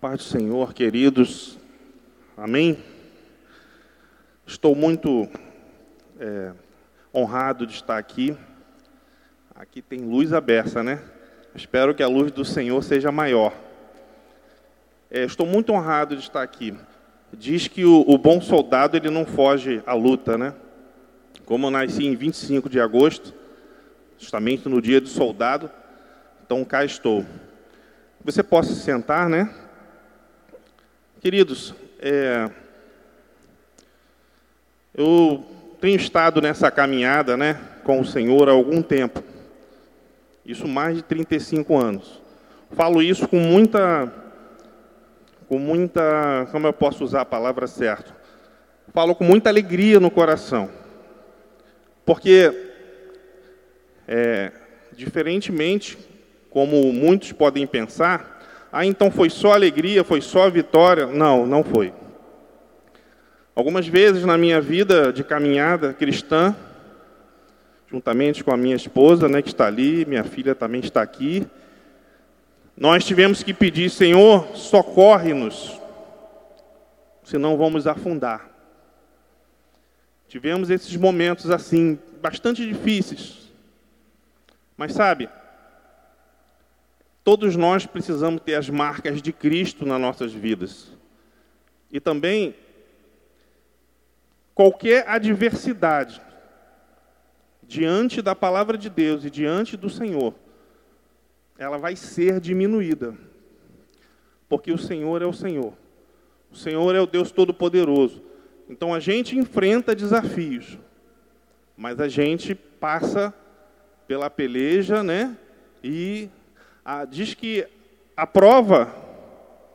paz do Senhor, queridos. Amém? Estou muito é, honrado de estar aqui. Aqui tem luz aberta, né? Espero que a luz do Senhor seja maior. É, estou muito honrado de estar aqui. Diz que o, o, bom soldado ele não foge à luta, né? Como eu nasci em 25 de agosto, justamente no dia do soldado, então cá estou. Você possa se sentar, né? Queridos, é, eu tenho estado nessa caminhada né, com o Senhor há algum tempo. Isso mais de 35 anos. Falo isso com muita. Com muita. Como eu posso usar a palavra certa? Falo com muita alegria no coração. Porque, é, diferentemente como muitos podem pensar, ah, então foi só alegria, foi só vitória. Não, não foi. Algumas vezes na minha vida de caminhada cristã, juntamente com a minha esposa, né, que está ali, minha filha também está aqui, nós tivemos que pedir, Senhor, socorre-nos, senão vamos afundar. Tivemos esses momentos assim, bastante difíceis. Mas sabe, todos nós precisamos ter as marcas de Cristo nas nossas vidas. E também qualquer adversidade diante da palavra de Deus e diante do Senhor, ela vai ser diminuída. Porque o Senhor é o Senhor. O Senhor é o Deus Todo-Poderoso. Então a gente enfrenta desafios, mas a gente passa pela peleja, né? E a, diz que a prova,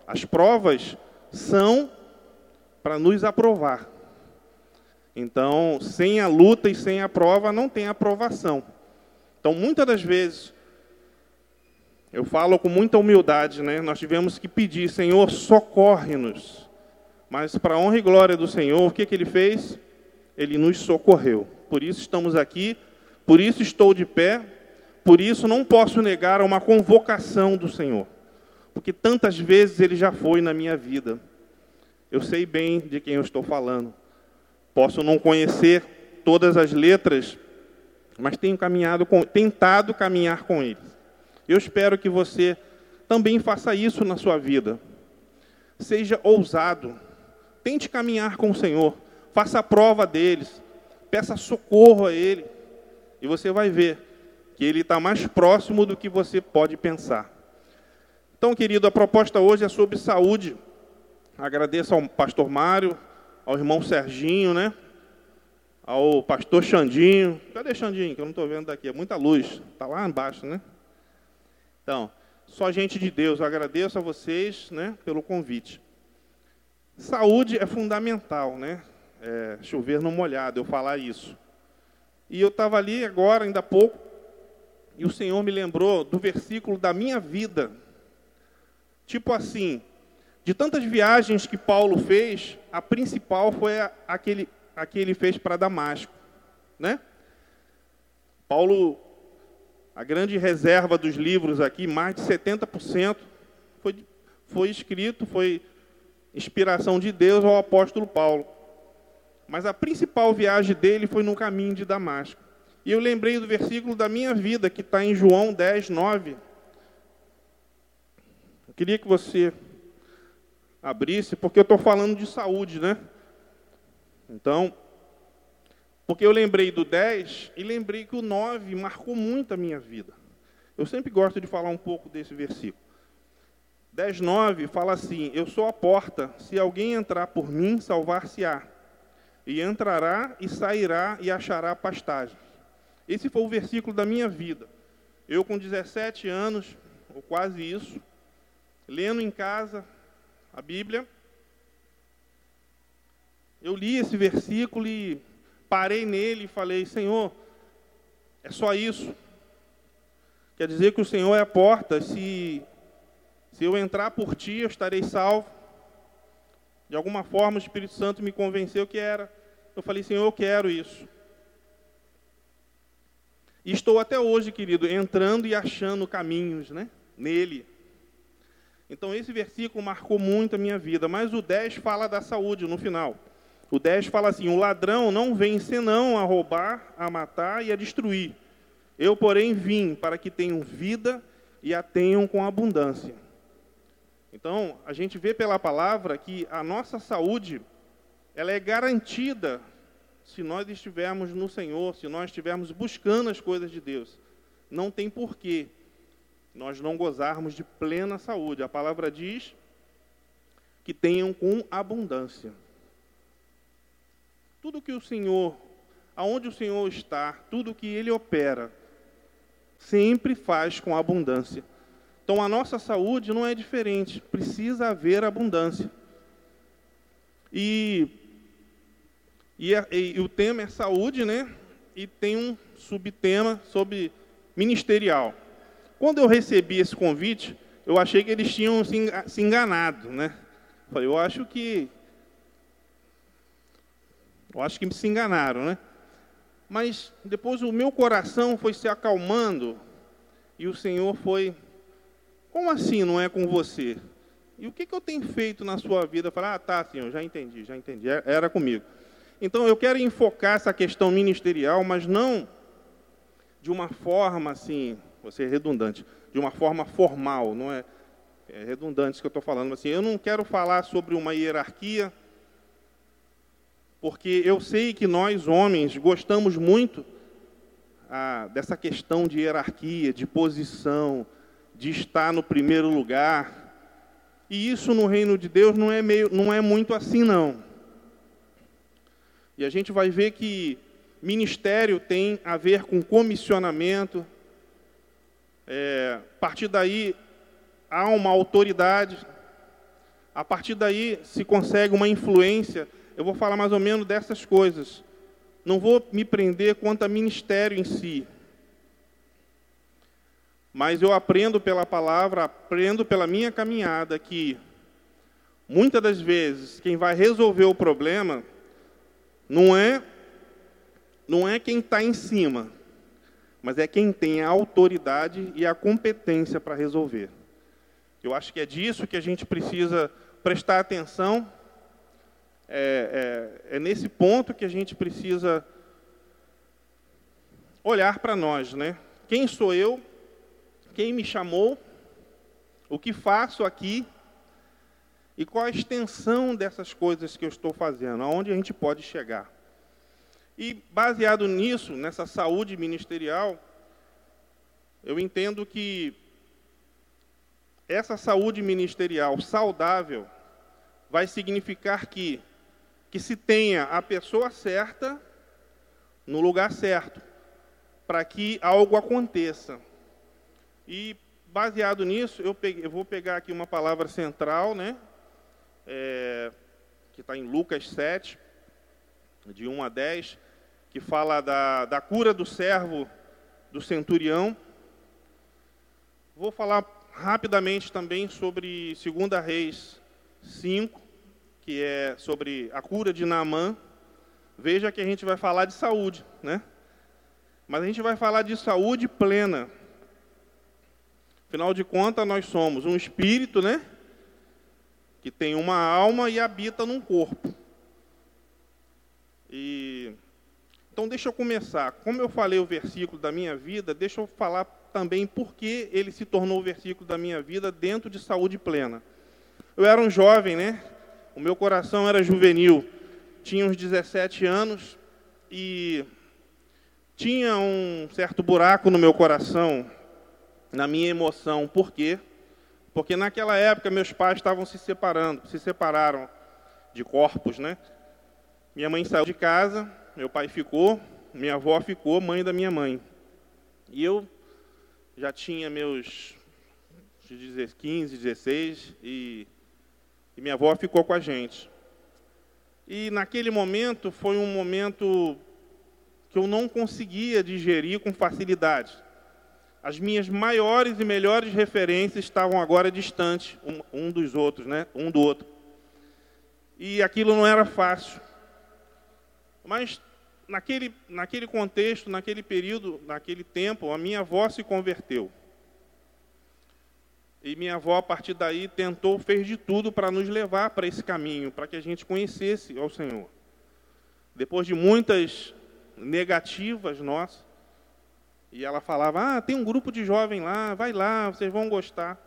as provas são para nos aprovar. Então, sem a luta e sem a prova, não tem aprovação. Então, muitas das vezes, eu falo com muita humildade, né? Nós tivemos que pedir, Senhor, socorre-nos. Mas, para a honra e glória do Senhor, o que, que Ele fez? Ele nos socorreu. Por isso estamos aqui, por isso estou de pé, por isso não posso negar uma convocação do Senhor. Porque tantas vezes Ele já foi na minha vida. Eu sei bem de quem eu estou falando. Posso não conhecer todas as letras, mas tenho caminhado com, tentado caminhar com eles. Eu espero que você também faça isso na sua vida. Seja ousado. Tente caminhar com o Senhor. Faça a prova deles. Peça socorro a Ele. E você vai ver que Ele está mais próximo do que você pode pensar. Então, querido, a proposta hoje é sobre saúde. Agradeço ao pastor Mário, ao irmão Serginho, né? Ao pastor Xandinho. Cadê Xandinho? Que eu não estou vendo daqui. É muita luz. Está lá embaixo, né? Então, só gente de Deus. Eu agradeço a vocês né, pelo convite. Saúde é fundamental, né? É, chover no molhado, eu falar isso. E eu estava ali agora, ainda há pouco, e o Senhor me lembrou do versículo da minha vida. Tipo assim, de tantas viagens que Paulo fez, a principal foi a, a, que, a que ele fez para Damasco. Né? Paulo, a grande reserva dos livros aqui, mais de 70%, foi, foi escrito, foi inspiração de Deus ao apóstolo Paulo. Mas a principal viagem dele foi no caminho de Damasco. E eu lembrei do versículo da minha vida, que está em João 10, 9. Eu queria que você abrisse, porque eu estou falando de saúde, né? Então, porque eu lembrei do 10 e lembrei que o 9 marcou muito a minha vida. Eu sempre gosto de falar um pouco desse versículo. 10, 9 fala assim: Eu sou a porta, se alguém entrar por mim, salvar-se-á. E entrará e sairá e achará pastagem. Esse foi o versículo da minha vida. Eu, com 17 anos, ou quase isso, lendo em casa, a Bíblia. Eu li esse versículo e parei nele e falei: Senhor, é só isso. Quer dizer que o Senhor é a porta. Se, se eu entrar por ti, eu estarei salvo. De alguma forma, o Espírito Santo me convenceu que era. Eu falei: Senhor, eu quero isso. E estou até hoje, querido, entrando e achando caminhos né, nele. Então esse versículo marcou muito a minha vida, mas o 10 fala da saúde no final. O 10 fala assim: "O ladrão não vem senão a roubar, a matar e a destruir. Eu, porém, vim para que tenham vida e a tenham com abundância." Então, a gente vê pela palavra que a nossa saúde ela é garantida se nós estivermos no Senhor, se nós estivermos buscando as coisas de Deus. Não tem porquê nós não gozarmos de plena saúde. A palavra diz que tenham com abundância. Tudo que o Senhor, aonde o Senhor está, tudo que Ele opera, sempre faz com abundância. Então a nossa saúde não é diferente, precisa haver abundância. E, e, e, o tema é saúde, né? E tem um subtema sobre ministerial. Quando eu recebi esse convite, eu achei que eles tinham se enganado, né? Falei, eu acho que. Eu acho que se enganaram, né? Mas depois o meu coração foi se acalmando e o Senhor foi. Como assim não é com você? E o que, que eu tenho feito na sua vida? Falar, ah, tá, Senhor, já entendi, já entendi, era comigo. Então eu quero enfocar essa questão ministerial, mas não de uma forma assim, vou ser redundante, de uma forma formal, não é, é redundante isso que eu estou falando, assim, eu não quero falar sobre uma hierarquia, porque eu sei que nós, homens, gostamos muito ah, dessa questão de hierarquia, de posição, de estar no primeiro lugar. E isso no reino de Deus não é, meio, não é muito assim, não. E a gente vai ver que Ministério tem a ver com comissionamento. É, a partir daí há uma autoridade. A partir daí se consegue uma influência. Eu vou falar mais ou menos dessas coisas. Não vou me prender quanto a ministério em si. Mas eu aprendo pela palavra, aprendo pela minha caminhada que muitas das vezes quem vai resolver o problema não é não é quem está em cima, mas é quem tem a autoridade e a competência para resolver. Eu acho que é disso que a gente precisa prestar atenção. É, é, é nesse ponto que a gente precisa olhar para nós, né? Quem sou eu? Quem me chamou? O que faço aqui? E qual a extensão dessas coisas que eu estou fazendo? Aonde a gente pode chegar? E baseado nisso, nessa saúde ministerial, eu entendo que essa saúde ministerial saudável vai significar que que se tenha a pessoa certa no lugar certo, para que algo aconteça. E baseado nisso, eu, peguei, eu vou pegar aqui uma palavra central, né? É, que está em Lucas 7, de 1 a 10, que fala da, da cura do servo do centurião. Vou falar rapidamente também sobre 2 Reis 5, que é sobre a cura de Naamã. Veja que a gente vai falar de saúde, né? Mas a gente vai falar de saúde plena. Afinal de contas, nós somos um espírito, né? Que tem uma alma e habita num corpo. E então, deixa eu começar. Como eu falei o versículo da minha vida, deixa eu falar também por que ele se tornou o versículo da minha vida dentro de saúde plena. Eu era um jovem, né? O meu coração era juvenil. Tinha uns 17 anos e tinha um certo buraco no meu coração, na minha emoção. Por quê? Naquela época meus pais estavam se separando, se separaram de corpos, né? Minha mãe saiu de casa, meu pai ficou, minha avó ficou, mãe da minha mãe. E eu já tinha meus 15, 16 e, e minha avó ficou com a gente. E naquele momento foi um momento que eu não conseguia digerir com facilidade. As minhas maiores e melhores referências estavam agora distantes um, um dos outros, né? Um do outro. E aquilo não era fácil. Mas naquele, naquele contexto, naquele período, naquele tempo, a minha avó se converteu. E minha avó, a partir daí, tentou, fez de tudo para nos levar para esse caminho, para que a gente conhecesse ao Senhor. Depois de muitas negativas nossas, e ela falava: Ah, tem um grupo de jovem lá, vai lá, vocês vão gostar.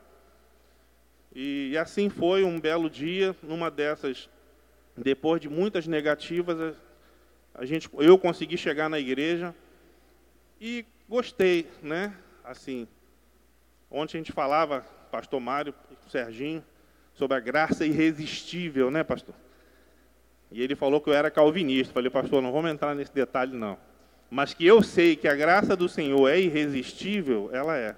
E, e assim foi um belo dia, numa dessas, depois de muitas negativas, a gente, eu consegui chegar na igreja e gostei, né? Assim, ontem a gente falava pastor Mário e Serginho, sobre a graça irresistível, né, pastor? E ele falou que eu era calvinista. Falei, pastor, não vamos entrar nesse detalhe, não. Mas que eu sei que a graça do Senhor é irresistível, ela é.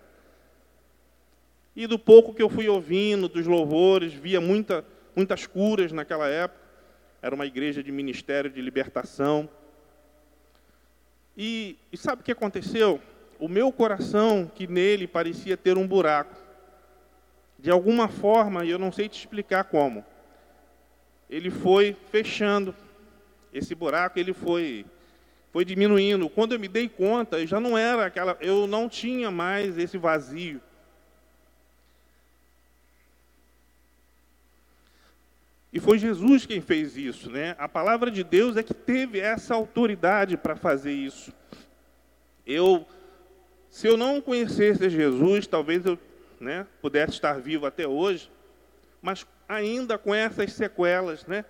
E do pouco que eu fui ouvindo, dos louvores, via muita, muitas curas naquela época. Era uma igreja de ministério de libertação. E, e sabe o que aconteceu? O meu coração, que nele parecia ter um buraco, de alguma forma, e eu não sei te explicar como, ele foi fechando. Esse buraco ele foi foi diminuindo. Quando eu me dei conta, já não era aquela, eu não tinha mais esse vazio. E foi Jesus quem fez isso, né? A palavra de Deus é que teve essa autoridade para fazer isso. Eu, se eu não conhecesse Jesus, talvez eu né, pudesse estar vivo até hoje, mas ainda com essas sequelas, né?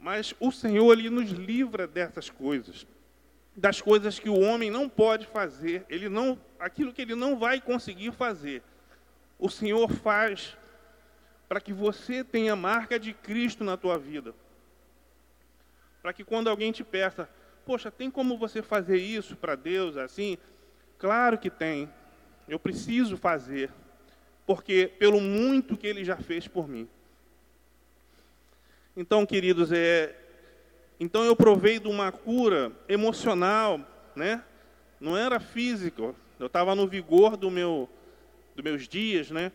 Mas o Senhor ele nos livra dessas coisas, das coisas que o homem não pode fazer, ele não, aquilo que ele não vai conseguir fazer. O Senhor faz para que você tenha marca de Cristo na tua vida. Para que quando alguém te peça, poxa, tem como você fazer isso para Deus assim? Claro que tem. Eu preciso fazer porque pelo muito que ele já fez por mim. Então, queridos, é, então eu provei de uma cura emocional, né? Não era físico. Eu estava no vigor do meu, dos meus dias, né?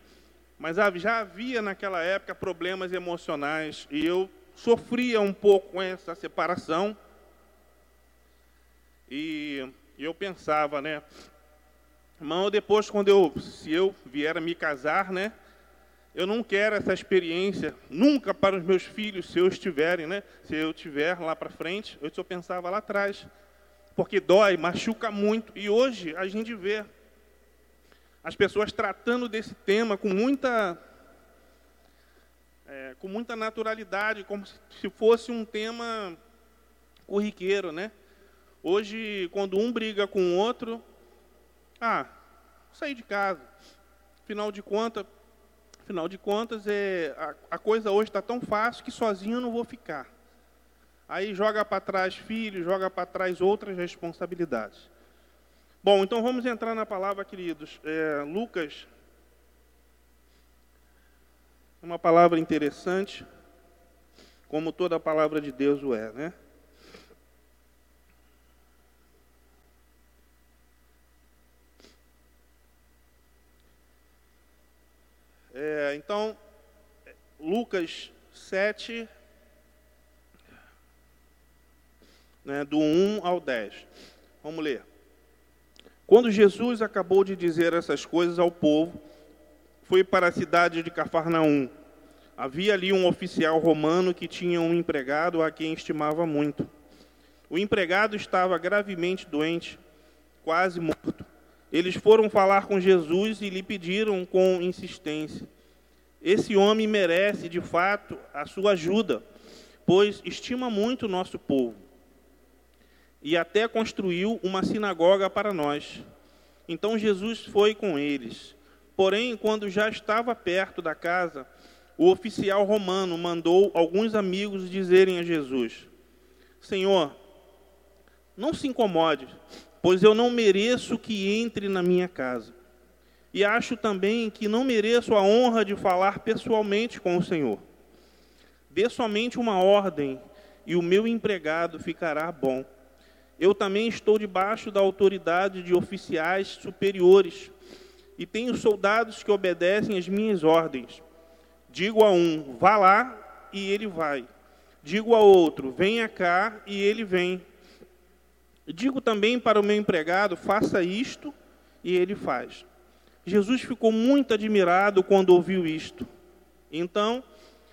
Mas já havia naquela época problemas emocionais e eu sofria um pouco com essa separação. E eu pensava, né? Irmão, depois, quando eu, se eu vier a me casar, né? Eu não quero essa experiência nunca para os meus filhos, se eu estiverem, né? Se eu tiver lá para frente, eu só pensava lá atrás, porque dói, machuca muito. E hoje a gente vê as pessoas tratando desse tema com muita, é, com muita naturalidade, como se fosse um tema corriqueiro, né? Hoje, quando um briga com o outro, ah, sair de casa. Afinal de contas, afinal de contas é, a, a coisa hoje está tão fácil que sozinho eu não vou ficar. Aí joga para trás filhos, joga para trás outras responsabilidades. Bom, então vamos entrar na palavra, queridos. É, Lucas, uma palavra interessante, como toda a palavra de Deus o é, né? É, então, Lucas 7, né, do 1 ao 10. Vamos ler. Quando Jesus acabou de dizer essas coisas ao povo, foi para a cidade de Cafarnaum. Havia ali um oficial romano que tinha um empregado a quem estimava muito. O empregado estava gravemente doente, quase morto. Eles foram falar com Jesus e lhe pediram com insistência: Esse homem merece, de fato, a sua ajuda, pois estima muito o nosso povo. E até construiu uma sinagoga para nós. Então Jesus foi com eles. Porém, quando já estava perto da casa, o oficial romano mandou alguns amigos dizerem a Jesus: Senhor, não se incomode pois eu não mereço que entre na minha casa. E acho também que não mereço a honra de falar pessoalmente com o Senhor. Dê somente uma ordem e o meu empregado ficará bom. Eu também estou debaixo da autoridade de oficiais superiores e tenho soldados que obedecem às minhas ordens. Digo a um, vá lá, e ele vai. Digo a outro, venha cá, e ele vem. Digo também para o meu empregado: faça isto, e ele faz. Jesus ficou muito admirado quando ouviu isto. Então,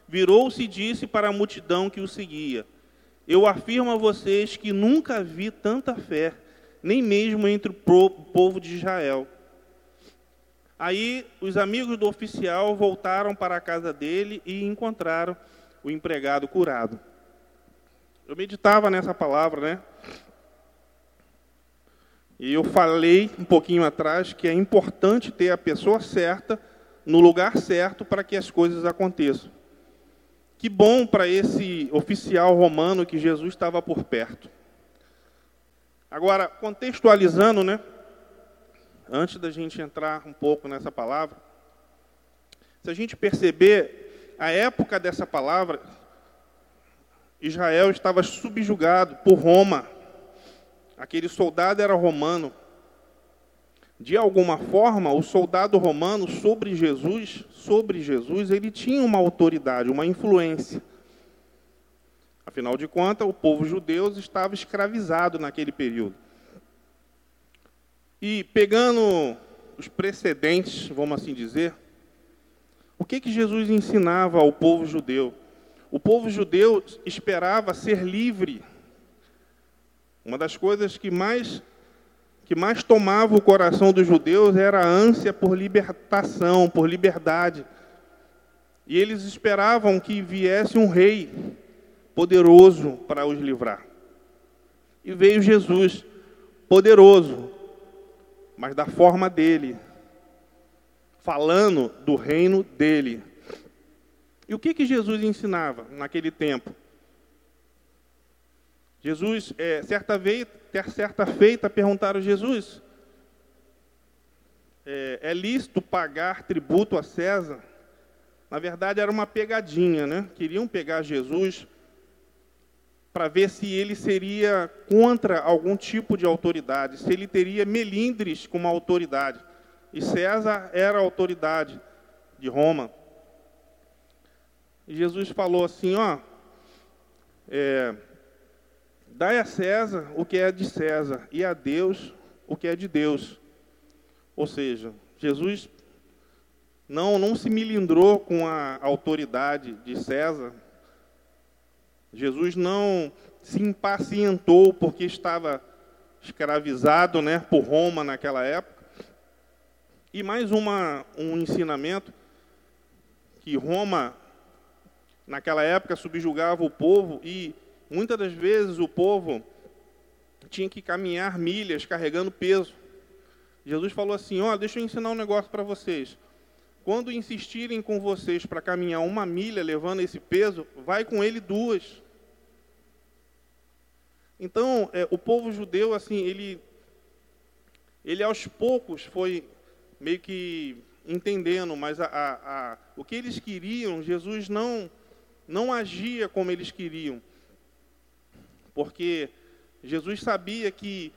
virou-se e disse para a multidão que o seguia: Eu afirmo a vocês que nunca vi tanta fé, nem mesmo entre o povo de Israel. Aí os amigos do oficial voltaram para a casa dele e encontraram o empregado curado. Eu meditava nessa palavra, né? E eu falei um pouquinho atrás que é importante ter a pessoa certa no lugar certo para que as coisas aconteçam. Que bom para esse oficial romano que Jesus estava por perto. Agora, contextualizando, né? Antes da gente entrar um pouco nessa palavra, se a gente perceber a época dessa palavra, Israel estava subjugado por Roma aquele soldado era romano. De alguma forma, o soldado romano sobre Jesus, sobre Jesus, ele tinha uma autoridade, uma influência. Afinal de contas, o povo judeu estava escravizado naquele período. E pegando os precedentes, vamos assim dizer, o que, que Jesus ensinava ao povo judeu? O povo judeu esperava ser livre uma das coisas que mais que mais tomava o coração dos judeus era a ânsia por libertação, por liberdade. E eles esperavam que viesse um rei poderoso para os livrar. E veio Jesus, poderoso, mas da forma dele, falando do reino dele. E o que, que Jesus ensinava naquele tempo? Jesus, é, certa, vez, certa feita, perguntaram a Jesus: é, é lícito pagar tributo a César? Na verdade, era uma pegadinha, né? Queriam pegar Jesus para ver se ele seria contra algum tipo de autoridade, se ele teria melindres com uma autoridade. E César era a autoridade de Roma. E Jesus falou assim, ó, é, Dai a César o que é de César e a Deus o que é de Deus. Ou seja, Jesus não, não se milindrou com a autoridade de César. Jesus não se impacientou porque estava escravizado né, por Roma naquela época. E mais uma, um ensinamento que Roma, naquela época, subjugava o povo e Muitas das vezes o povo tinha que caminhar milhas carregando peso. Jesus falou assim: Ó, oh, deixa eu ensinar um negócio para vocês. Quando insistirem com vocês para caminhar uma milha levando esse peso, vai com ele duas. Então, é, o povo judeu, assim, ele, ele aos poucos foi meio que entendendo, mas a, a, a, o que eles queriam, Jesus não, não agia como eles queriam porque Jesus sabia que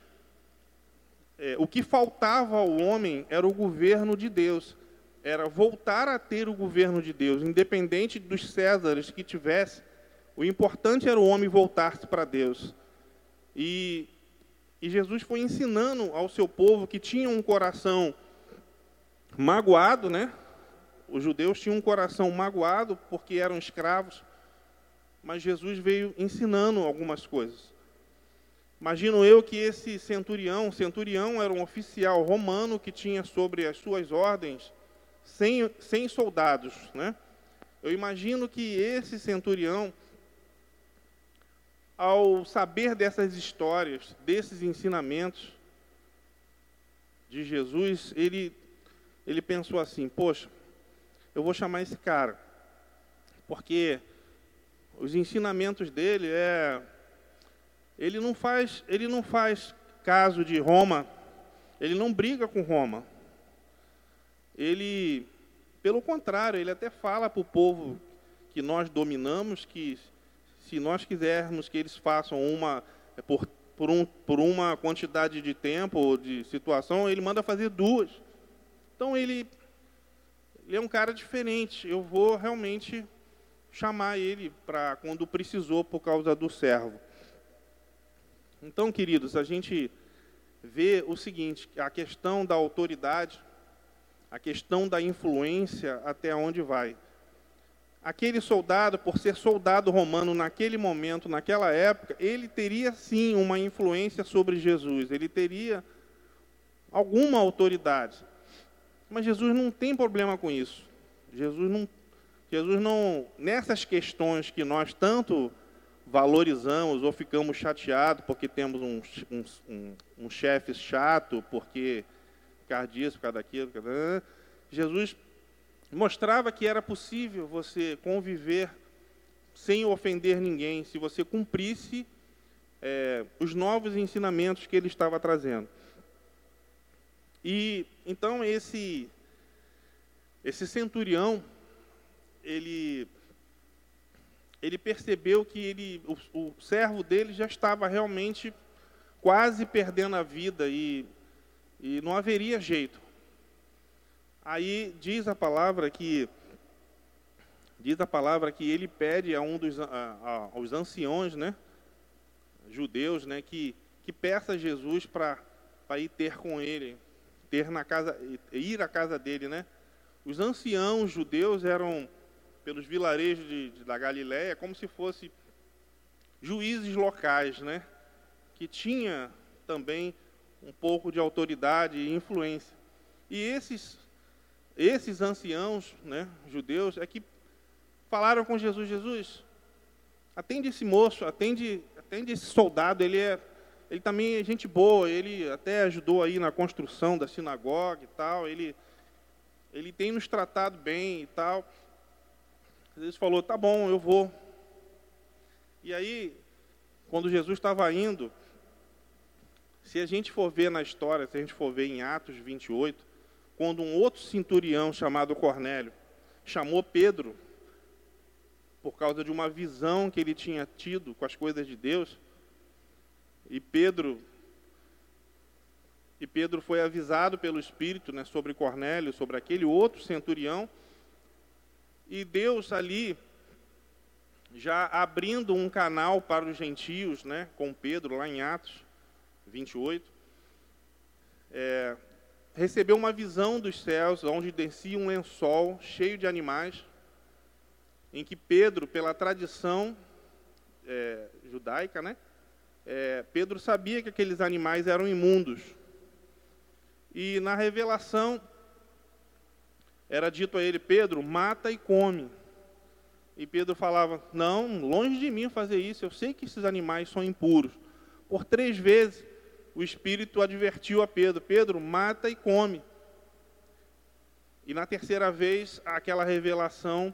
é, o que faltava ao homem era o governo de Deus, era voltar a ter o governo de Deus, independente dos Césares que tivesse, o importante era o homem voltar-se para Deus. E, e Jesus foi ensinando ao seu povo que tinha um coração magoado, né? Os judeus tinham um coração magoado porque eram escravos mas Jesus veio ensinando algumas coisas. Imagino eu que esse centurião, centurião era um oficial romano que tinha sobre as suas ordens 100, 100 soldados, né? Eu imagino que esse centurião, ao saber dessas histórias, desses ensinamentos de Jesus, ele, ele pensou assim: poxa, eu vou chamar esse cara, porque os ensinamentos dele é ele não faz, ele não faz caso de Roma, ele não briga com Roma. Ele, pelo contrário, ele até fala para o povo que nós dominamos que se nós quisermos que eles façam uma é, por, por, um, por uma quantidade de tempo ou de situação, ele manda fazer duas. Então ele, ele é um cara diferente. Eu vou realmente chamar ele para quando precisou por causa do servo. Então, queridos, a gente vê o seguinte, a questão da autoridade, a questão da influência até onde vai. Aquele soldado, por ser soldado romano naquele momento, naquela época, ele teria sim uma influência sobre Jesus, ele teria alguma autoridade. Mas Jesus não tem problema com isso. Jesus não, Jesus não, nessas questões que nós tanto valorizamos ou ficamos chateados porque temos um, um, um, chefe chato, porque por disso, por causa daquilo. Por causa... Jesus mostrava que era possível você conviver sem ofender ninguém, se você cumprisse é, os novos ensinamentos que ele estava trazendo. E então esse esse centurião ele ele percebeu que ele o, o servo dele já estava realmente quase perdendo a vida e e não haveria jeito. Aí diz a palavra que diz a palavra que ele pede a um dos a, a, aos anciões, né, judeus, né, que que peça a Jesus para para ir ter com ele, ter na casa ir à casa dele, né? Os anciãos judeus eram pelos vilarejos de, de, da Galiléia como se fosse juízes locais, né? Que tinha também um pouco de autoridade e influência. E esses, esses anciãos né, judeus é que falaram com Jesus, Jesus, atende esse moço, atende, atende esse soldado, ele é ele também é gente boa, ele até ajudou aí na construção da sinagoga e tal, ele, ele tem nos tratado bem e tal. Jesus falou, tá bom, eu vou. E aí, quando Jesus estava indo, se a gente for ver na história, se a gente for ver em Atos 28, quando um outro centurião chamado Cornélio chamou Pedro por causa de uma visão que ele tinha tido com as coisas de Deus, e Pedro e Pedro foi avisado pelo Espírito né, sobre Cornélio, sobre aquele outro centurião, e Deus ali já abrindo um canal para os gentios, né, com Pedro lá em Atos, 28, é, recebeu uma visão dos céus, onde descia um lençol cheio de animais, em que Pedro, pela tradição é, judaica, né, é, Pedro sabia que aqueles animais eram imundos. E na revelação, era dito a ele: Pedro, mata e come. E Pedro falava: Não, longe de mim fazer isso, eu sei que esses animais são impuros. Por três vezes o Espírito advertiu a Pedro: Pedro, mata e come. E na terceira vez, aquela revelação,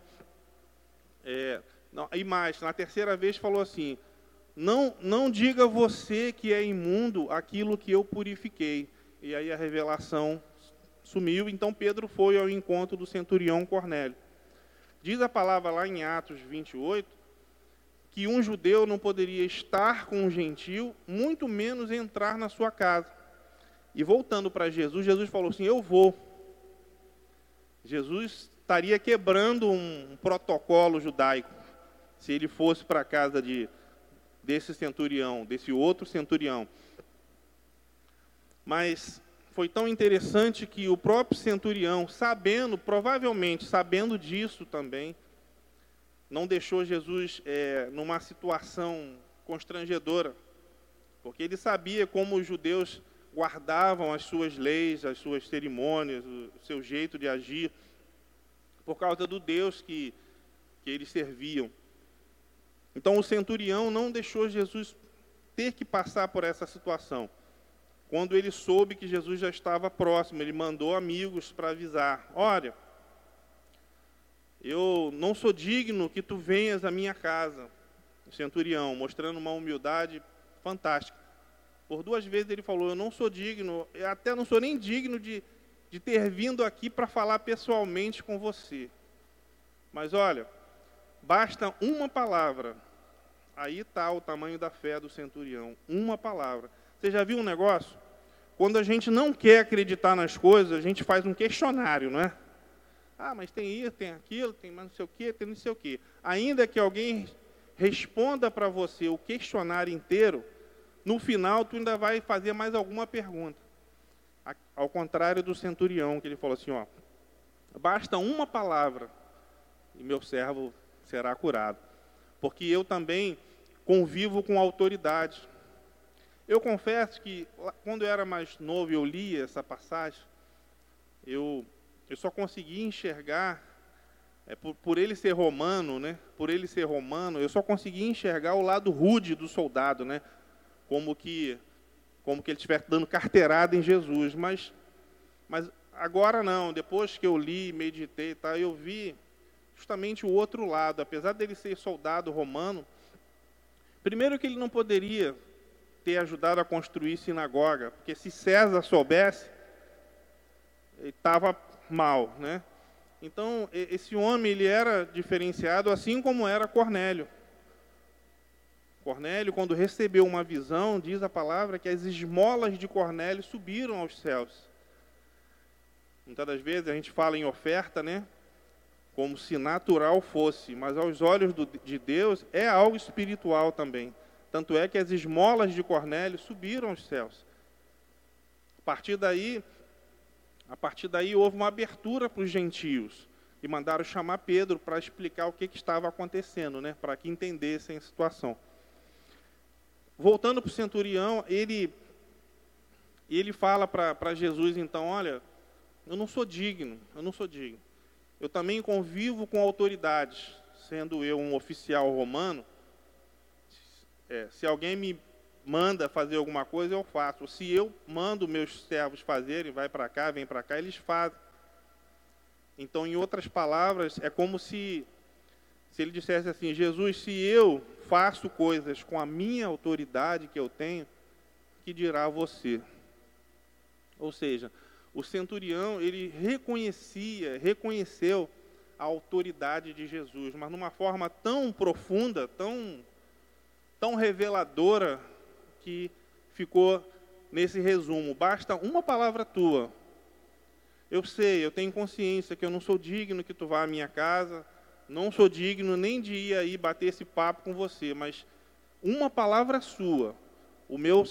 é, não, e mais, na terceira vez falou assim: não, não diga você que é imundo aquilo que eu purifiquei. E aí a revelação sumiu, então Pedro foi ao encontro do centurião Cornélio. Diz a palavra lá em Atos 28 que um judeu não poderia estar com um gentil, muito menos entrar na sua casa. E voltando para Jesus, Jesus falou assim: Eu vou. Jesus estaria quebrando um protocolo judaico se ele fosse para a casa de, desse centurião, desse outro centurião. Mas foi tão interessante que o próprio centurião, sabendo, provavelmente sabendo disso também, não deixou Jesus é, numa situação constrangedora, porque ele sabia como os judeus guardavam as suas leis, as suas cerimônias, o seu jeito de agir, por causa do Deus que, que eles serviam. Então o centurião não deixou Jesus ter que passar por essa situação. Quando ele soube que Jesus já estava próximo, ele mandou amigos para avisar: Olha, eu não sou digno que tu venhas à minha casa, o centurião, mostrando uma humildade fantástica. Por duas vezes ele falou: Eu não sou digno, eu até não sou nem digno de, de ter vindo aqui para falar pessoalmente com você. Mas olha, basta uma palavra, aí está o tamanho da fé do centurião. Uma palavra. Você já viu um negócio? Quando a gente não quer acreditar nas coisas, a gente faz um questionário, não é? Ah, mas tem isso, tem aquilo, tem mais não sei o quê, tem não sei o quê. Ainda que alguém responda para você o questionário inteiro, no final tu ainda vai fazer mais alguma pergunta. Ao contrário do centurião, que ele falou assim, ó, Basta uma palavra e meu servo será curado. Porque eu também convivo com autoridade. Eu confesso que quando eu era mais novo e eu lia essa passagem, eu, eu só conseguia enxergar, é, por, por ele ser romano, né? Por ele ser romano, eu só conseguia enxergar o lado rude do soldado, né? Como que, como que ele estivesse dando carteirada em Jesus. Mas, mas agora não, depois que eu li, meditei, tá, eu vi justamente o outro lado. Apesar dele ser soldado romano, primeiro que ele não poderia ter ajudado a construir sinagoga, porque se César soubesse, ele estava mal, né? Então, esse homem ele era diferenciado assim como era Cornélio. Cornélio, quando recebeu uma visão, diz a palavra que as esmolas de Cornélio subiram aos céus. Muitas das vezes a gente fala em oferta, né? Como se natural fosse, mas aos olhos do, de Deus é algo espiritual também. Tanto é que as esmolas de Cornélio subiram aos céus. A partir daí, a partir daí houve uma abertura para os gentios e mandaram chamar Pedro para explicar o que, que estava acontecendo, né, para que entendessem a situação. Voltando para o centurião, ele ele fala para Jesus então, olha, eu não sou digno, eu não sou digno. Eu também convivo com autoridades, sendo eu um oficial romano, é, se alguém me manda fazer alguma coisa, eu faço. Se eu mando meus servos fazerem, vai para cá, vem para cá, eles fazem. Então, em outras palavras, é como se, se ele dissesse assim: Jesus, se eu faço coisas com a minha autoridade que eu tenho, que dirá você? Ou seja, o centurião, ele reconhecia, reconheceu a autoridade de Jesus, mas numa forma tão profunda, tão tão reveladora que ficou nesse resumo. Basta uma palavra tua. Eu sei, eu tenho consciência que eu não sou digno que tu vá à minha casa, não sou digno nem de ir aí bater esse papo com você, mas uma palavra sua, o meu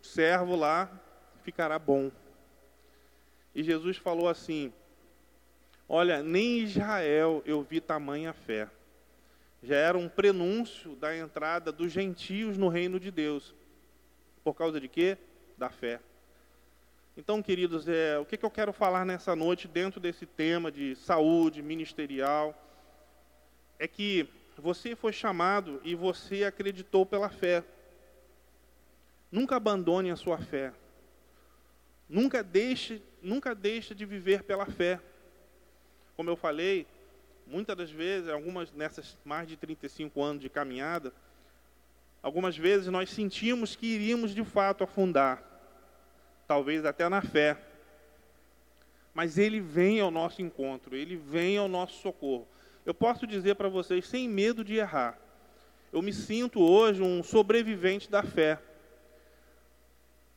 servo lá ficará bom. E Jesus falou assim: Olha, nem em Israel eu vi tamanha fé já era um prenúncio da entrada dos gentios no reino de Deus. Por causa de quê? Da fé. Então, queridos, é, o que, que eu quero falar nessa noite dentro desse tema de saúde ministerial é que você foi chamado e você acreditou pela fé. Nunca abandone a sua fé. Nunca deixe, nunca deixe de viver pela fé. Como eu falei, muitas das vezes, algumas nessas mais de 35 anos de caminhada, algumas vezes nós sentimos que iríamos de fato afundar, talvez até na fé. Mas ele vem ao nosso encontro, ele vem ao nosso socorro. Eu posso dizer para vocês, sem medo de errar, eu me sinto hoje um sobrevivente da fé,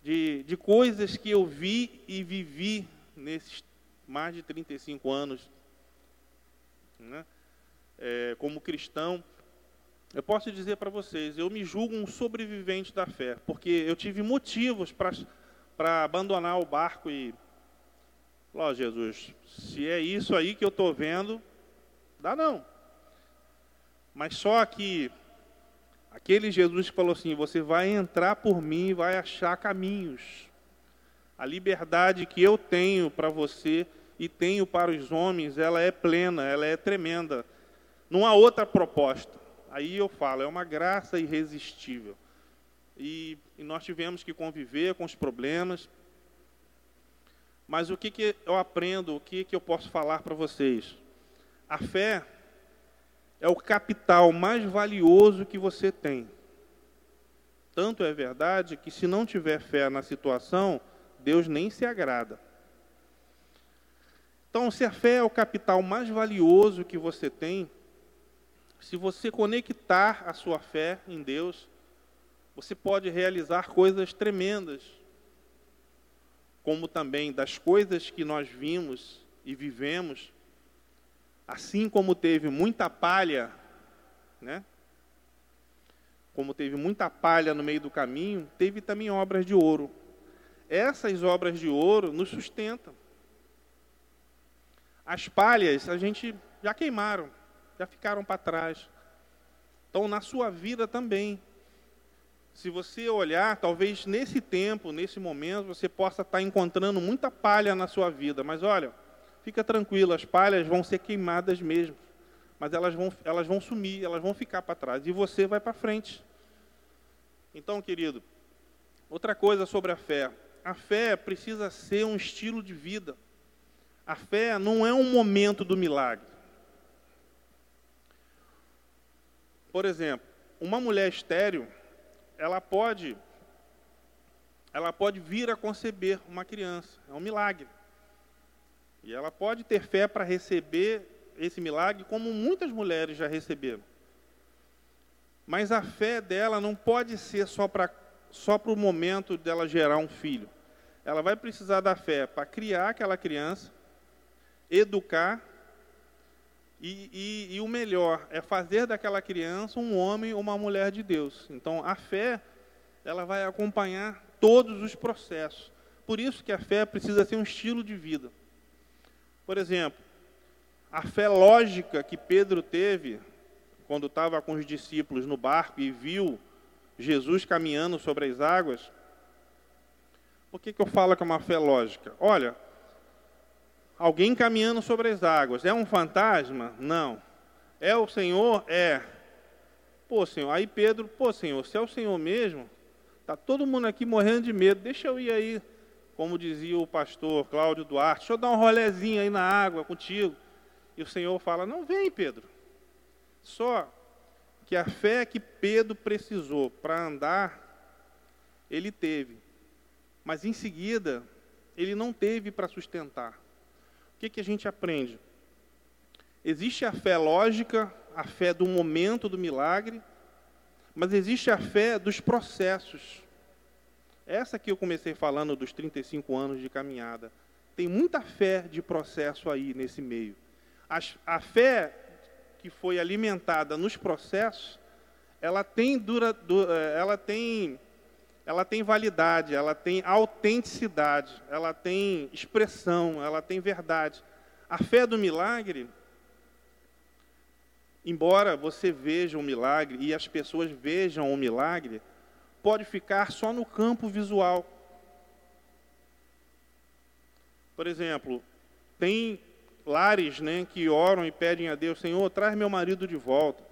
de, de coisas que eu vi e vivi nesses mais de 35 anos né? É, como cristão, eu posso dizer para vocês, eu me julgo um sobrevivente da fé, porque eu tive motivos para abandonar o barco e, ó Jesus, se é isso aí que eu estou vendo, dá não. Mas só que aquele Jesus que falou assim, você vai entrar por mim e vai achar caminhos. A liberdade que eu tenho para você e tenho para os homens, ela é plena, ela é tremenda. Não há outra proposta. Aí eu falo, é uma graça irresistível. E, e nós tivemos que conviver com os problemas. Mas o que, que eu aprendo, o que, que eu posso falar para vocês? A fé é o capital mais valioso que você tem. Tanto é verdade que se não tiver fé na situação, Deus nem se agrada. Então, se a fé é o capital mais valioso que você tem, se você conectar a sua fé em Deus, você pode realizar coisas tremendas, como também das coisas que nós vimos e vivemos, assim como teve muita palha, né? Como teve muita palha no meio do caminho, teve também obras de ouro. Essas obras de ouro nos sustentam. As palhas a gente já queimaram, já ficaram para trás. Então, na sua vida também. Se você olhar, talvez nesse tempo, nesse momento, você possa estar encontrando muita palha na sua vida. Mas olha, fica tranquilo, as palhas vão ser queimadas mesmo. Mas elas vão, elas vão sumir, elas vão ficar para trás. E você vai para frente. Então, querido, outra coisa sobre a fé. A fé precisa ser um estilo de vida. A fé não é um momento do milagre. Por exemplo, uma mulher estéril, ela pode ela pode vir a conceber uma criança, é um milagre. E ela pode ter fé para receber esse milagre, como muitas mulheres já receberam. Mas a fé dela não pode ser só para só para o momento dela gerar um filho. Ela vai precisar da fé para criar aquela criança, educar e, e, e, o melhor é fazer daquela criança um homem ou uma mulher de Deus. Então, a fé, ela vai acompanhar todos os processos. Por isso que a fé precisa ser um estilo de vida. Por exemplo, a fé lógica que Pedro teve quando estava com os discípulos no barco e viu Jesus caminhando sobre as águas. Por que, que eu falo que é uma fé lógica? Olha, alguém caminhando sobre as águas. É um fantasma? Não. É o Senhor? É. Pô, Senhor. Aí Pedro, pô, Senhor, se é o Senhor mesmo, tá todo mundo aqui morrendo de medo. Deixa eu ir aí, como dizia o pastor Cláudio Duarte, deixa eu dar um rolezinho aí na água contigo. E o Senhor fala: Não vem, Pedro. Só que a fé que Pedro precisou para andar, ele teve. Mas em seguida, ele não teve para sustentar que, que a gente aprende? Existe a fé lógica, a fé do momento do milagre, mas existe a fé dos processos. Essa que eu comecei falando dos 35 anos de caminhada. Tem muita fé de processo aí nesse meio. A, a fé que foi alimentada nos processos, ela tem, dura, eh, ela tem ela tem validade, ela tem autenticidade, ela tem expressão, ela tem verdade. A fé do milagre, embora você veja o milagre e as pessoas vejam o milagre, pode ficar só no campo visual. Por exemplo, tem lares né, que oram e pedem a Deus: Senhor, traz meu marido de volta.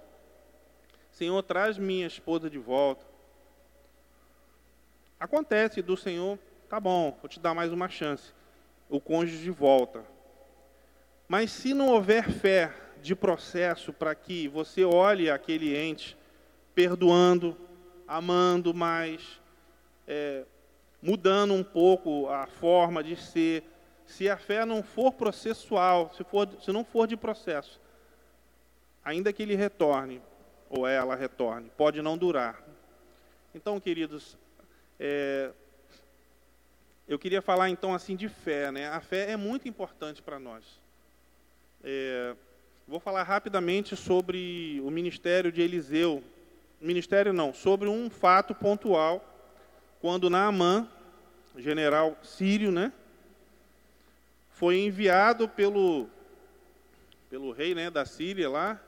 Senhor, traz minha esposa de volta. Acontece do Senhor, tá bom, vou te dar mais uma chance. O cônjuge volta. Mas se não houver fé de processo para que você olhe aquele ente perdoando, amando mais, é, mudando um pouco a forma de ser, se a fé não for processual, se, for, se não for de processo, ainda que ele retorne, ou ela retorne, pode não durar. Então, queridos, é, eu queria falar então assim de fé, né? A fé é muito importante para nós. É, vou falar rapidamente sobre o ministério de Eliseu. Ministério não, sobre um fato pontual, quando Naamã, general sírio, né, foi enviado pelo pelo rei, né, da Síria lá,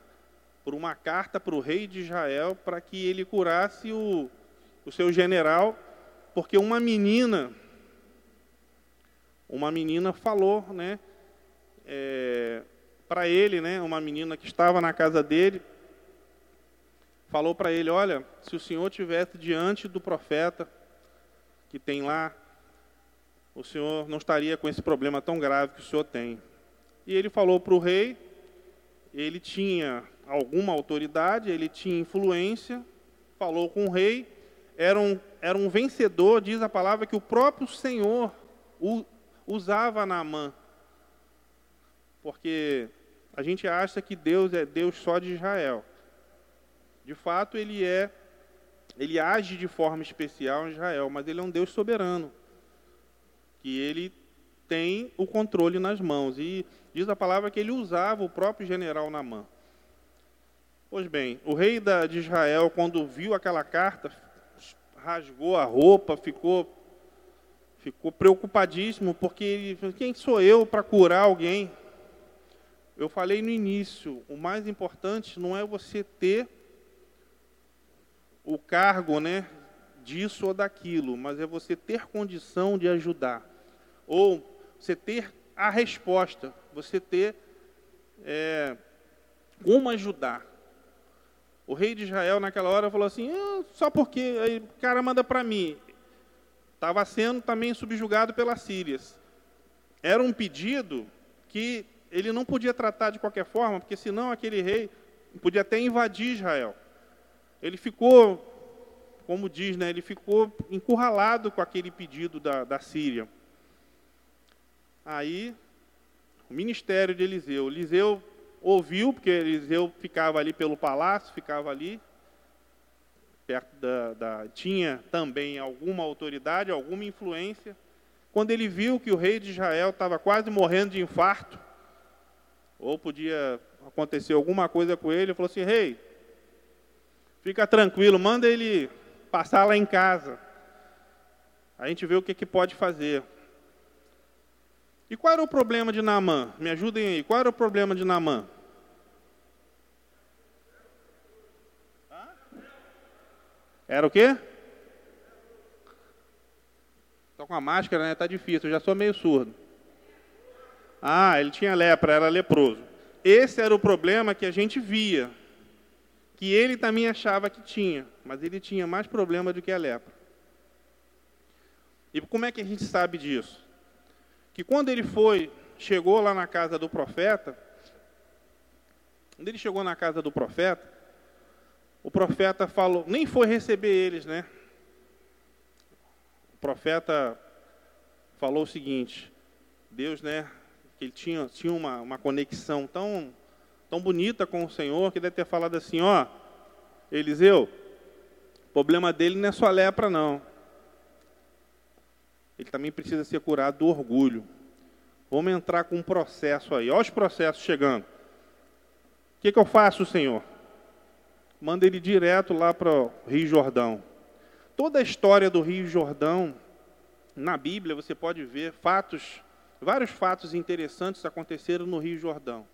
por uma carta para o rei de Israel para que ele curasse o, o seu general porque uma menina, uma menina falou, né, é, para ele, né, uma menina que estava na casa dele, falou para ele, olha, se o senhor tivesse diante do profeta que tem lá, o senhor não estaria com esse problema tão grave que o senhor tem. E ele falou para o rei, ele tinha alguma autoridade, ele tinha influência, falou com o rei, era um, era um vencedor, diz a palavra, que o próprio Senhor usava Naamã. Porque a gente acha que Deus é Deus só de Israel. De fato, ele é, ele age de forma especial em Israel, mas ele é um Deus soberano. Que ele tem o controle nas mãos. E diz a palavra que ele usava o próprio general Naamã. Pois bem, o rei de Israel, quando viu aquela carta, rasgou a roupa, ficou, ficou preocupadíssimo, porque ele quem sou eu para curar alguém? eu falei no início, o mais importante não é você ter o cargo, né, disso ou daquilo, mas é você ter condição de ajudar, ou você ter a resposta, você ter é, como ajudar. O rei de Israel naquela hora falou assim, ah, só porque aí o cara manda para mim. Estava sendo também subjugado pelas Sírias. Era um pedido que ele não podia tratar de qualquer forma, porque senão aquele rei podia até invadir Israel. Ele ficou, como diz, né, ele ficou encurralado com aquele pedido da, da Síria. Aí, o ministério de Eliseu. Eliseu ouviu, porque Eliseu ficava ali pelo palácio, ficava ali, perto da, da, tinha também alguma autoridade, alguma influência. Quando ele viu que o rei de Israel estava quase morrendo de infarto, ou podia acontecer alguma coisa com ele, ele falou assim: Rei, fica tranquilo, manda ele passar lá em casa. A gente vê o que, que pode fazer. E qual era o problema de Naamã? Me ajudem aí. Qual era o problema de Naamã? Era o quê? Estou com a máscara, né? Tá difícil, eu já sou meio surdo. Ah, ele tinha lepra, era leproso. Esse era o problema que a gente via, que ele também achava que tinha, mas ele tinha mais problema do que a lepra. E como é que a gente sabe disso? Que quando ele foi, chegou lá na casa do profeta, quando ele chegou na casa do profeta, o profeta falou, nem foi receber eles, né? O profeta falou o seguinte: Deus, né, que ele tinha, tinha uma, uma conexão tão, tão bonita com o Senhor, que deve ter falado assim, ó, Eliseu, o problema dele não é só lepra, não. Ele também precisa ser curado do orgulho. Vamos entrar com um processo aí. Olha os processos chegando. O que, que eu faço, Senhor? Manda ele direto lá para o Rio Jordão. Toda a história do Rio Jordão, na Bíblia, você pode ver fatos Vários fatos interessantes aconteceram no Rio Jordão.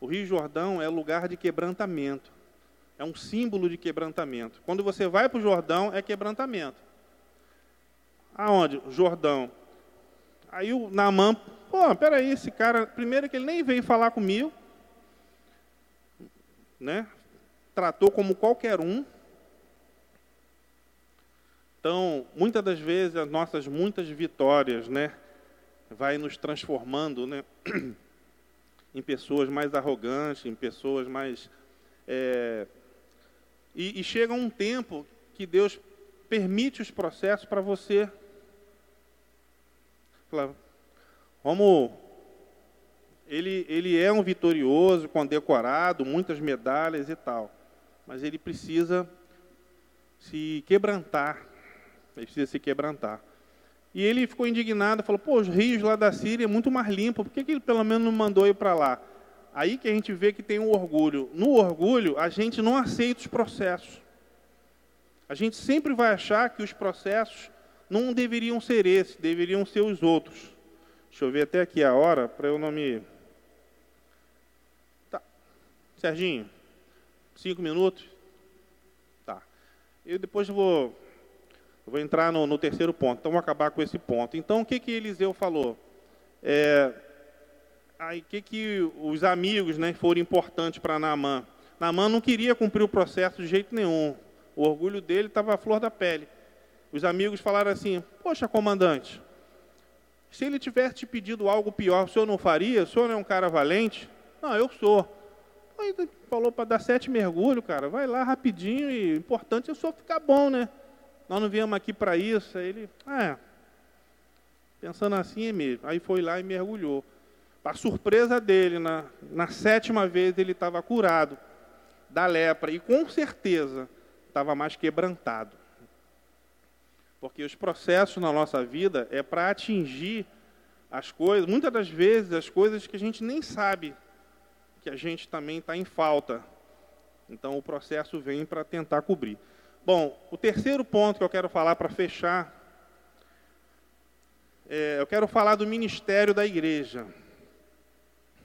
O Rio Jordão é lugar de quebrantamento. É um símbolo de quebrantamento. Quando você vai para o Jordão, é quebrantamento. Aonde? Jordão. Aí o Naamã, pô, peraí, esse cara, primeiro que ele nem veio falar comigo, né? Tratou como qualquer um. Então, muitas das vezes, as nossas muitas vitórias, né? vai nos transformando né, em pessoas mais arrogantes, em pessoas mais. É, e, e chega um tempo que Deus permite os processos para você. Falar, vamos. Ele, ele é um vitorioso, condecorado, muitas medalhas e tal. Mas ele precisa se quebrantar. Ele precisa se quebrantar. E ele ficou indignado, falou: pô, os rios lá da Síria é muito mais limpo, por que, que ele pelo menos não mandou ir para lá? Aí que a gente vê que tem um orgulho. No orgulho, a gente não aceita os processos. A gente sempre vai achar que os processos não deveriam ser esses, deveriam ser os outros. Deixa eu ver até aqui a hora, para eu não me. Tá. Serginho, cinco minutos? Tá. Eu depois vou vou entrar no, no, terceiro ponto, então vou acabar com esse ponto. Então, o que, que Eliseu falou? É, aí, o que, que os amigos né, foram importantes para Naamã? Naamã não queria cumprir o processo de jeito nenhum. O orgulho dele estava à flor da pele. Os amigos falaram assim, poxa, comandante, se ele tivesse te pedido algo pior, o senhor não faria? O senhor não é um cara valente? Não, eu sou. Aí falou para dar sete mergulhos, cara. Vai lá rapidinho e o importante é senhor ficar bom, né? nós não viemos aqui para isso. Aí ele, é, pensando assim é mesmo. Aí foi lá e mergulhou. Para surpresa dele, na, na sétima vez ele estava curado da lepra e com certeza estava mais quebrantado. Porque os processos na nossa vida é para atingir as coisas, muitas das vezes as coisas que a gente nem sabe que a gente também está em falta. Então o processo vem para tentar cobrir. Bom, o terceiro ponto que eu quero falar para fechar, é, eu quero falar do ministério da igreja.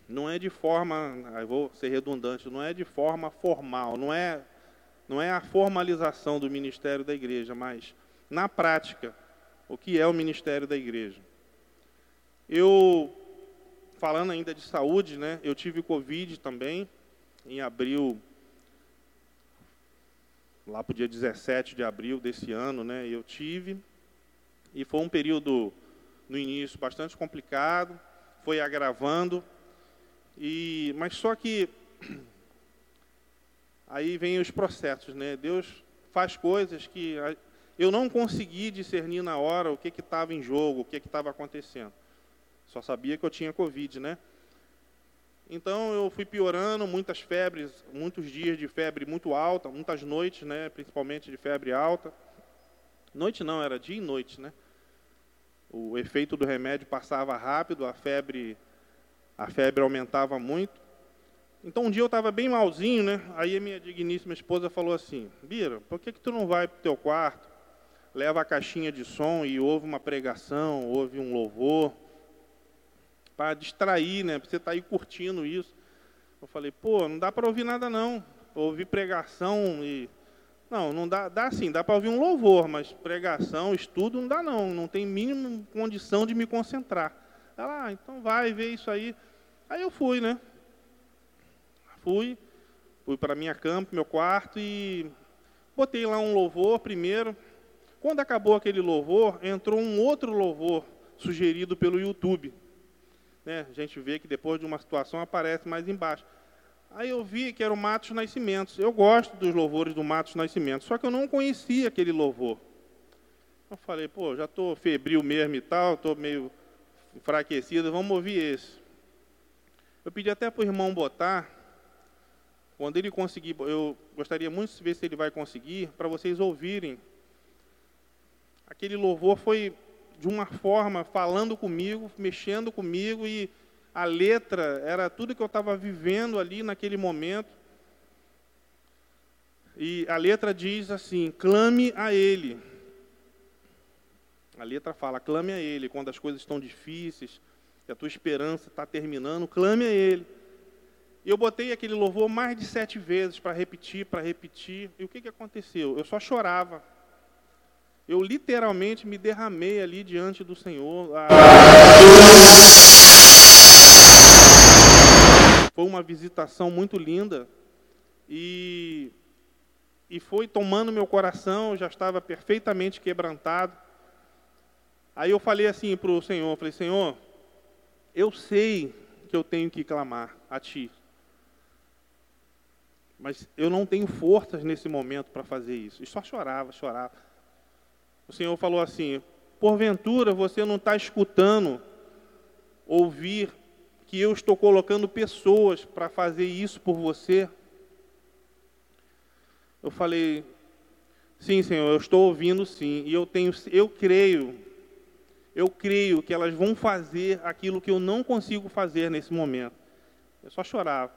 não é de forma, vou ser redundante, não é de forma formal, não é, não é a formalização do ministério da igreja, mas na prática, o que é o ministério da igreja. Eu, falando ainda de saúde, né, eu tive Covid também, em abril, lá para o dia 17 de abril desse ano, né, eu tive, e foi um período, no início, bastante complicado, foi agravando, e, mas só que aí vem os processos, né? Deus faz coisas que eu não consegui discernir na hora o que estava em jogo, o que estava acontecendo. Só sabia que eu tinha Covid, né? Então eu fui piorando, muitas febres, muitos dias de febre muito alta, muitas noites, né? Principalmente de febre alta. Noite não, era dia e noite, né? O efeito do remédio passava rápido, a febre a febre aumentava muito. Então um dia eu estava bem malzinho, né? Aí a minha digníssima esposa falou assim: Bira, por que, que tu não vai para o teu quarto, leva a caixinha de som e ouve uma pregação, ouve um louvor, para distrair, né? Para você estar tá aí curtindo isso. Eu falei: pô, não dá para ouvir nada não. Ouvir pregação e. Não, não dá, dá sim, dá para ouvir um louvor, mas pregação, estudo, não dá não. Não tem mínima condição de me concentrar. Ela, ah, então vai ver isso aí. Aí eu fui, né? Fui, fui para minha cama, meu quarto e botei lá um louvor primeiro. Quando acabou aquele louvor, entrou um outro louvor sugerido pelo YouTube. Né? A gente vê que depois de uma situação aparece mais embaixo. Aí eu vi que era o Matos Nascimentos. Eu gosto dos louvores do Matos Nascimentos, só que eu não conhecia aquele louvor. Eu falei, pô, já estou febril mesmo e tal, estou meio enfraquecido, vamos ouvir esse. Eu pedi até para o irmão botar, quando ele conseguir, eu gostaria muito de ver se ele vai conseguir, para vocês ouvirem. Aquele louvor foi de uma forma, falando comigo, mexendo comigo, e a letra era tudo que eu estava vivendo ali naquele momento. E a letra diz assim: clame a Ele. A letra fala: clame a Ele quando as coisas estão difíceis, que a tua esperança está terminando, clame a Ele. E eu botei aquele louvor mais de sete vezes para repetir, para repetir. E o que, que aconteceu? Eu só chorava. Eu literalmente me derramei ali diante do Senhor. Foi uma visitação muito linda. E, e foi tomando meu coração, já estava perfeitamente quebrantado. Aí eu falei assim para o Senhor, falei, Senhor, eu sei que eu tenho que clamar a Ti. Mas eu não tenho forças nesse momento para fazer isso. E só chorava, chorava. O Senhor falou assim: porventura você não está escutando, ouvir que eu estou colocando pessoas para fazer isso por você? Eu falei: sim, Senhor, eu estou ouvindo sim. E eu tenho, eu creio eu creio que elas vão fazer aquilo que eu não consigo fazer nesse momento. Eu só chorava.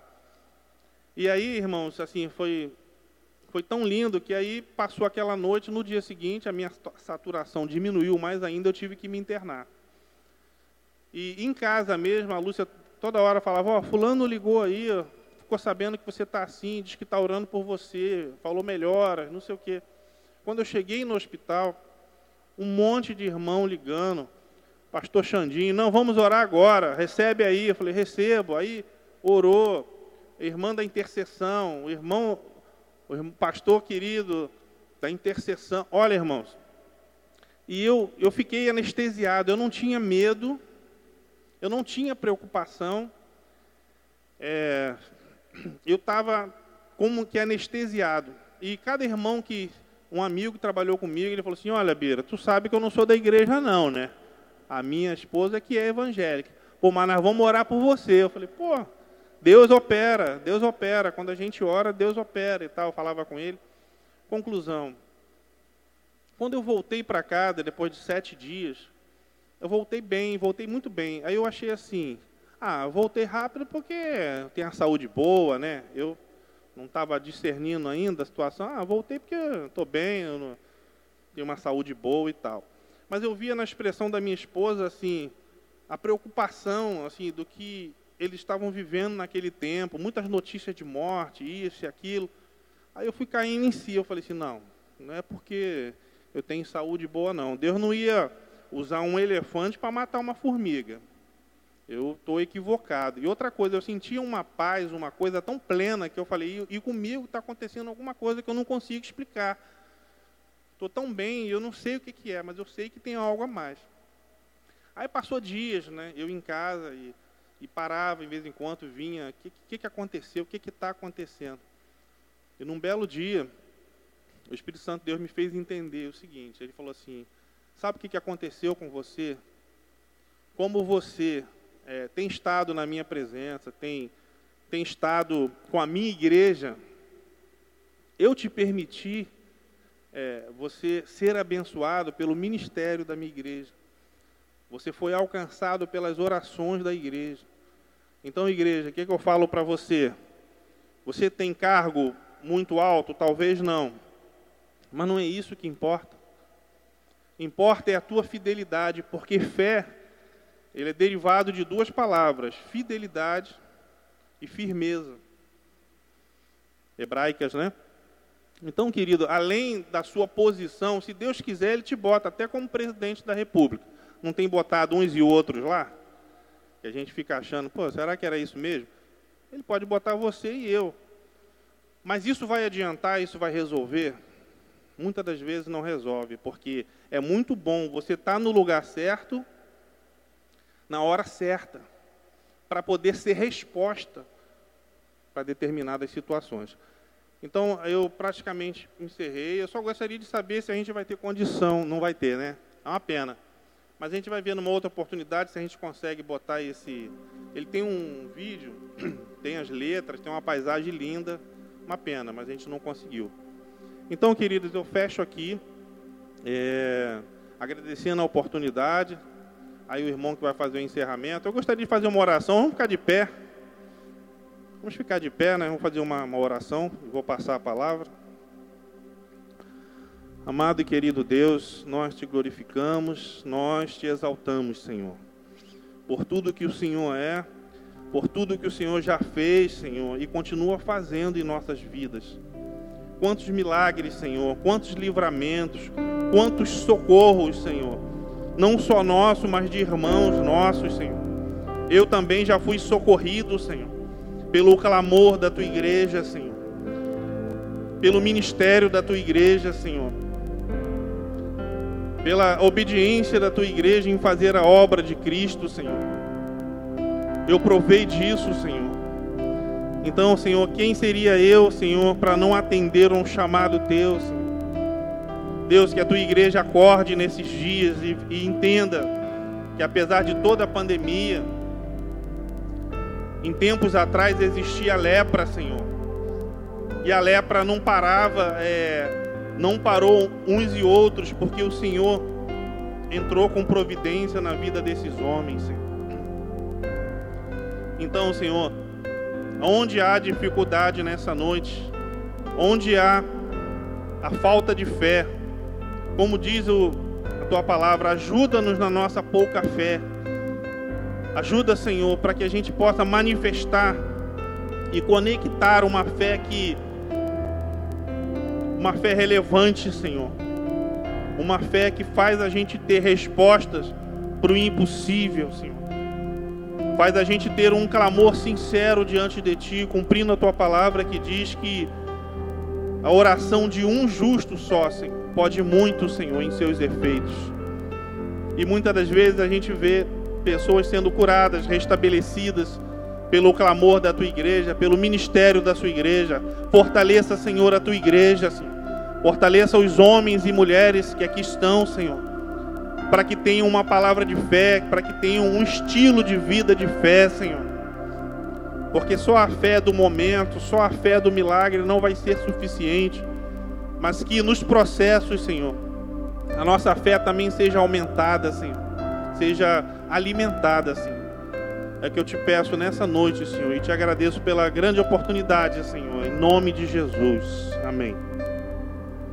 E aí, irmãos, assim, foi, foi tão lindo que aí passou aquela noite, no dia seguinte a minha saturação diminuiu mais ainda, eu tive que me internar. E em casa mesmo, a Lúcia toda hora falava, ó, oh, fulano ligou aí, ficou sabendo que você está assim, diz que está orando por você, falou melhoras, não sei o quê. Quando eu cheguei no hospital, um monte de irmão ligando. Pastor Xandinho, não, vamos orar agora, recebe aí. Eu falei, recebo. Aí orou, irmã da intercessão, irmão, o pastor querido da intercessão. Olha, irmãos, e eu, eu fiquei anestesiado, eu não tinha medo, eu não tinha preocupação, é, eu estava como que anestesiado. E cada irmão que um amigo que trabalhou comigo, ele falou assim, olha, Bira, tu sabe que eu não sou da igreja não, né? A minha esposa que é evangélica. Pô, mas nós vamos orar por você. Eu falei, pô, Deus opera, Deus opera. Quando a gente ora, Deus opera e tal. Eu falava com ele. Conclusão. Quando eu voltei para casa, depois de sete dias, eu voltei bem, voltei muito bem. Aí eu achei assim, ah, voltei rápido porque tenho a saúde boa, né? Eu não estava discernindo ainda a situação. Ah, voltei porque estou bem, eu tenho uma saúde boa e tal. Mas eu via na expressão da minha esposa assim a preocupação assim do que eles estavam vivendo naquele tempo, muitas notícias de morte, isso e aquilo. Aí eu fui caindo em si, eu falei assim, não, não é porque eu tenho saúde boa não. Deus não ia usar um elefante para matar uma formiga. Eu estou equivocado. E outra coisa, eu sentia uma paz, uma coisa tão plena que eu falei, e, e comigo está acontecendo alguma coisa que eu não consigo explicar. Estou tão bem, eu não sei o que, que é, mas eu sei que tem algo a mais. Aí passou dias, né? Eu em casa e, e parava, em vez em quando, vinha, o que, que, que aconteceu, o que está acontecendo? E num belo dia, o Espírito Santo Deus me fez entender o seguinte, ele falou assim, sabe o que, que aconteceu com você? Como você é, tem estado na minha presença, tem, tem estado com a minha igreja, eu te permiti é, você ser abençoado pelo ministério da minha igreja. Você foi alcançado pelas orações da igreja. Então, igreja, o que, que eu falo para você? Você tem cargo muito alto? Talvez não. Mas não é isso que importa. Importa é a tua fidelidade, porque fé ele é derivado de duas palavras, fidelidade e firmeza. Hebraicas, né? Então, querido, além da sua posição, se Deus quiser, Ele te bota até como presidente da República. Não tem botado uns e outros lá? Que a gente fica achando, pô, será que era isso mesmo? Ele pode botar você e eu. Mas isso vai adiantar, isso vai resolver? Muitas das vezes não resolve, porque é muito bom você estar tá no lugar certo na hora certa, para poder ser resposta para determinadas situações. Então, eu praticamente encerrei. Eu só gostaria de saber se a gente vai ter condição. Não vai ter, né? É uma pena. Mas a gente vai ver numa outra oportunidade se a gente consegue botar esse. Ele tem um vídeo, tem as letras, tem uma paisagem linda. Uma pena, mas a gente não conseguiu. Então, queridos, eu fecho aqui, é, agradecendo a oportunidade aí o irmão que vai fazer o encerramento. Eu gostaria de fazer uma oração, vamos ficar de pé. Vamos ficar de pé, né? Vamos fazer uma, uma oração, vou passar a palavra. Amado e querido Deus, nós te glorificamos, nós te exaltamos, Senhor, por tudo que o Senhor é, por tudo que o Senhor já fez, Senhor, e continua fazendo em nossas vidas. Quantos milagres, Senhor, quantos livramentos, quantos socorros, Senhor não só nosso, mas de irmãos nossos, Senhor. Eu também já fui socorrido, Senhor, pelo clamor da tua igreja, Senhor, pelo ministério da tua igreja, Senhor, pela obediência da tua igreja em fazer a obra de Cristo, Senhor. Eu provei disso, Senhor. Então, Senhor, quem seria eu, Senhor, para não atender um chamado teu, Senhor? Deus, que a tua igreja acorde nesses dias e, e entenda que apesar de toda a pandemia, em tempos atrás existia a lepra, Senhor. E a lepra não parava, é, não parou uns e outros, porque o Senhor entrou com providência na vida desses homens. Então, Senhor, onde há dificuldade nessa noite, onde há a falta de fé, como diz o, a tua palavra, ajuda-nos na nossa pouca fé. Ajuda, Senhor, para que a gente possa manifestar e conectar uma fé que uma fé relevante, Senhor. Uma fé que faz a gente ter respostas para o impossível, Senhor. Faz a gente ter um clamor sincero diante de Ti, cumprindo a Tua palavra que diz que a oração de um justo só, Senhor pode muito, Senhor, em seus efeitos. E muitas das vezes a gente vê pessoas sendo curadas, restabelecidas pelo clamor da tua igreja, pelo ministério da sua igreja. Fortaleça, Senhor, a tua igreja, Senhor. Fortaleça os homens e mulheres que aqui estão, Senhor, para que tenham uma palavra de fé, para que tenham um estilo de vida de fé, Senhor. Porque só a fé do momento, só a fé do milagre não vai ser suficiente mas que nos processos, Senhor, a nossa fé também seja aumentada, Senhor, seja alimentada, Senhor. É que eu te peço nessa noite, Senhor, e te agradeço pela grande oportunidade, Senhor, em nome de Jesus. Amém.